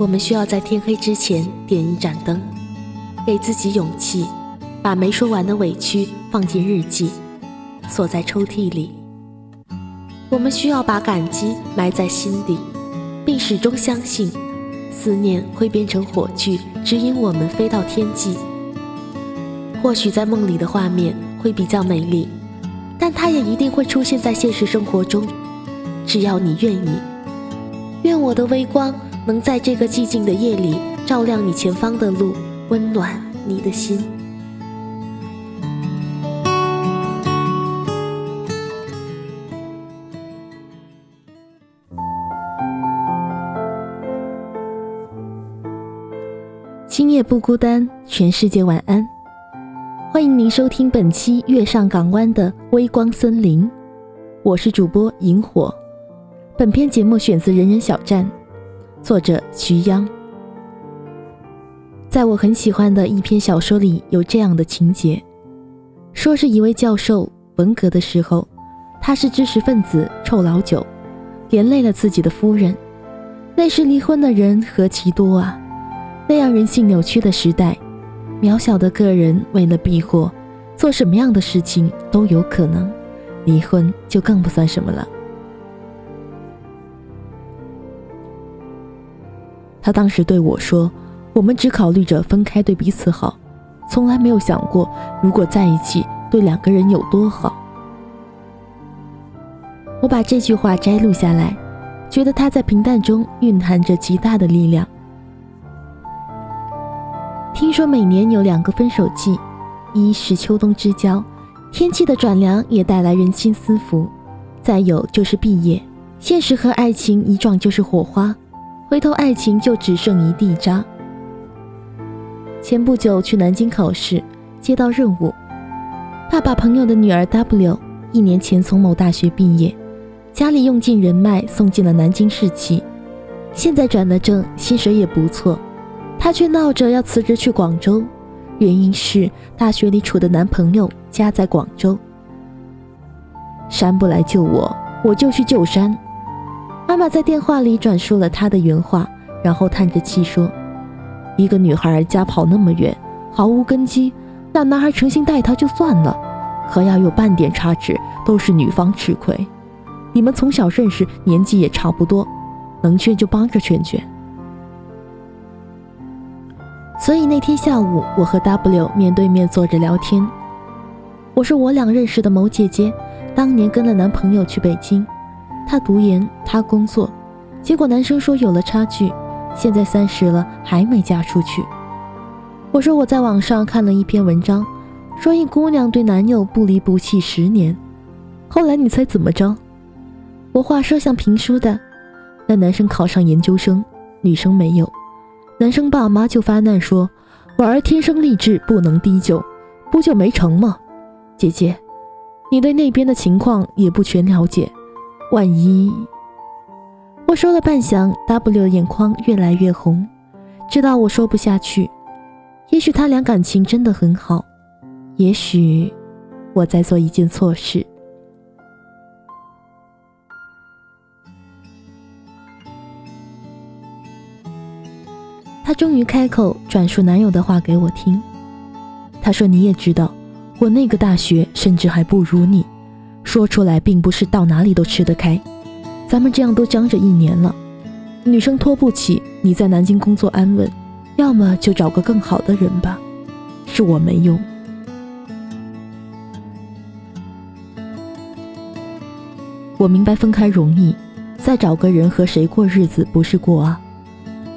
我们需要在天黑之前点一盏灯，给自己勇气，把没说完的委屈放进日记，锁在抽屉里。我们需要把感激埋在心底，并始终相信，思念会变成火炬，指引我们飞到天际。或许在梦里的画面会比较美丽，但它也一定会出现在现实生活中。只要你愿意，愿我的微光。能在这个寂静的夜里照亮你前方的路，温暖你的心。今夜不孤单，全世界晚安。欢迎您收听本期《月上港湾的微光森林》，我是主播萤火。本篇节目选自人人小站。作者徐央，在我很喜欢的一篇小说里有这样的情节：说是一位教授文革的时候，他是知识分子臭老九，连累了自己的夫人。那时离婚的人何其多啊！那样人性扭曲的时代，渺小的个人为了避祸，做什么样的事情都有可能，离婚就更不算什么了。他当时对我说：“我们只考虑着分开对彼此好，从来没有想过如果在一起对两个人有多好。”我把这句话摘录下来，觉得他在平淡中蕴含着极大的力量。听说每年有两个分手季，一是秋冬之交，天气的转凉也带来人心思福；再有就是毕业，现实和爱情一撞就是火花。回头，爱情就只剩一地渣。前不久去南京考试，接到任务，爸爸朋友的女儿 W，一年前从某大学毕业，家里用尽人脉送进了南京市企，现在转了正，薪水也不错，她却闹着要辞职去广州，原因是大学里处的男朋友家在广州。山不来救我，我就去救山。妈妈在电话里转述了他的原话，然后叹着气说：“一个女孩家跑那么远，毫无根基，那男孩诚心待她就算了，可要有半点差池，都是女方吃亏。你们从小认识，年纪也差不多，能劝就帮着劝劝。”所以那天下午，我和 W 面对面坐着聊天。我说我俩认识的某姐姐，当年跟了男朋友去北京。他读研，他工作，结果男生说有了差距，现在三十了还没嫁出去。我说我在网上看了一篇文章，说一姑娘对男友不离不弃十年，后来你猜怎么着？我话说像评书的，那男生考上研究生，女生没有，男生爸妈就发难说，婉儿天生丽质，不能低就，不就没成吗？姐姐，你对那边的情况也不全了解。万一我说了半晌，W 眼眶越来越红，知道我说不下去。也许他俩感情真的很好，也许我在做一件错事。他终于开口转述男友的话给我听。他说：“你也知道，我那个大学甚至还不如你。”说出来并不是到哪里都吃得开，咱们这样都僵着一年了，女生拖不起。你在南京工作安稳，要么就找个更好的人吧，是我没用。我明白分开容易，再找个人和谁过日子不是过啊。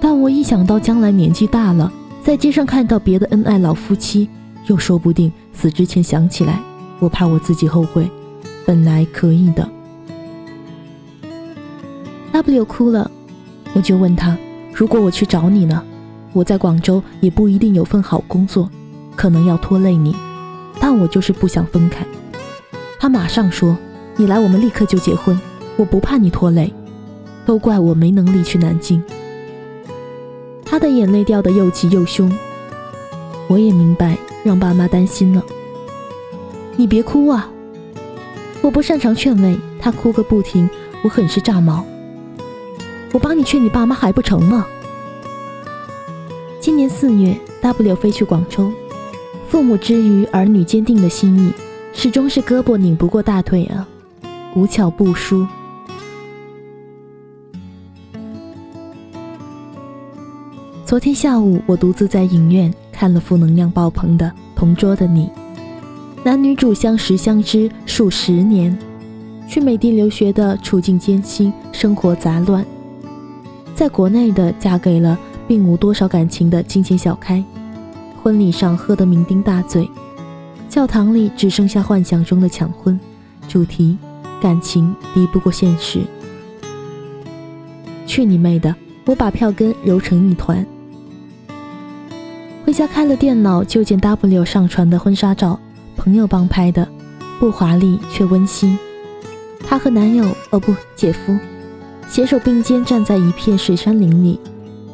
但我一想到将来年纪大了，在街上看到别的恩爱老夫妻，又说不定死之前想起来，我怕我自己后悔。本来可以的。W 哭了，我就问他：“如果我去找你呢？我在广州也不一定有份好工作，可能要拖累你，但我就是不想分开。”他马上说：“你来，我们立刻就结婚，我不怕你拖累。都怪我没能力去南京。”他的眼泪掉得又急又凶。我也明白，让爸妈担心了。你别哭啊。我不擅长劝慰，他哭个不停，我很是炸毛。我帮你劝你爸妈还不成吗？今年四月，W 飞去广州，父母之于儿女坚定的心意，始终是胳膊拧不过大腿啊，无巧不书。昨天下午，我独自在影院看了负能量爆棚的《同桌的你》，男女主相识相知数十年，去美帝留学的处境艰辛，生活杂乱，在国内的嫁给了。并无多少感情的金钱小开，婚礼上喝得酩酊大醉，教堂里只剩下幻想中的抢婚，主题感情敌不过现实。去你妹的！我把票根揉成一团。回家开了电脑，就见 W 上传的婚纱照，朋友帮拍的，不华丽却温馨。她和男友哦不姐夫，携手并肩站在一片水杉林里。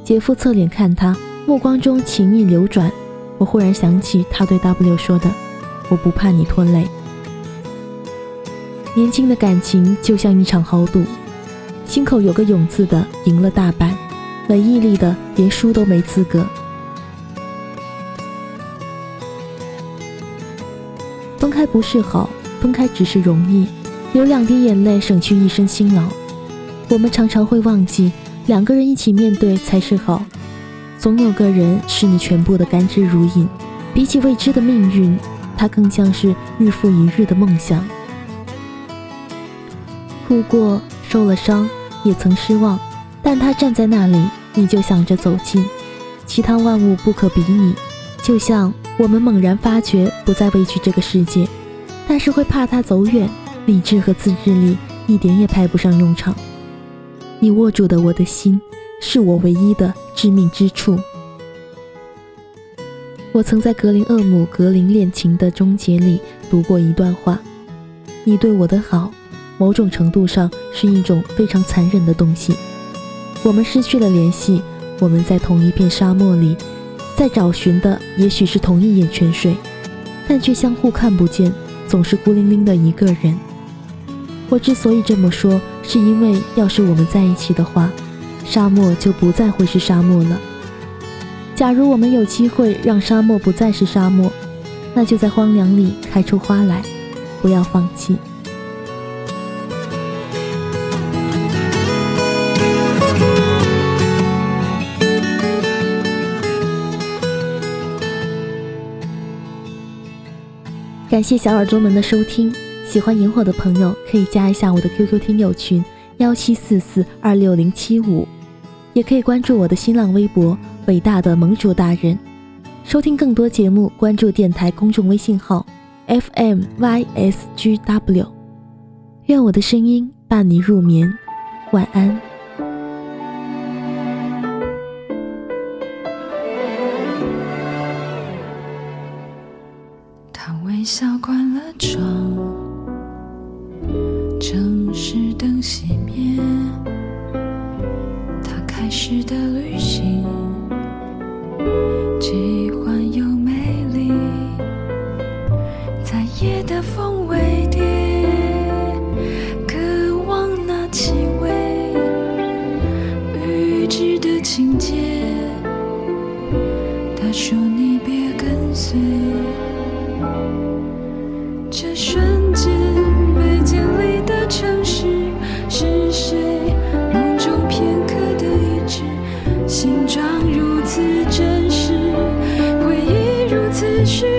姐夫侧脸看他，目光中情意流转。我忽然想起他对 W 说的：“我不怕你拖累。”年轻的感情就像一场豪赌，心口有个勇字的赢了大半，没毅力的连输都没资格。分开不是好，分开只是容易，流两滴眼泪省去一身辛劳。我们常常会忘记。两个人一起面对才是好，总有个人是你全部的甘之如饴。比起未知的命运，他更像是日复一日的梦想。哭过，受了伤，也曾失望，但他站在那里，你就想着走近。其他万物不可比拟，就像我们猛然发觉不再畏惧这个世界，但是会怕他走远，理智和自制力一点也派不上用场。你握住的我的心，是我唯一的致命之处。我曾在格林厄姆《格林恋情》的终结里读过一段话：你对我的好，某种程度上是一种非常残忍的东西。我们失去了联系，我们在同一片沙漠里，在找寻的也许是同一眼泉水，但却相互看不见，总是孤零零的一个人。我之所以这么说，是因为要是我们在一起的话，沙漠就不再会是沙漠了。假如我们有机会让沙漠不再是沙漠，那就在荒凉里开出花来，不要放弃。感谢小耳朵们的收听。喜欢萤火的朋友可以加一下我的 QQ 听友群幺七四四二六零七五，也可以关注我的新浪微博伟大的盟主大人，收听更多节目，关注电台公众微信号 FMYSGW。愿我的声音伴你入眠，晚安。笑关了窗。也许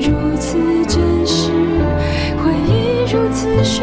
如此真实，回忆如此虚。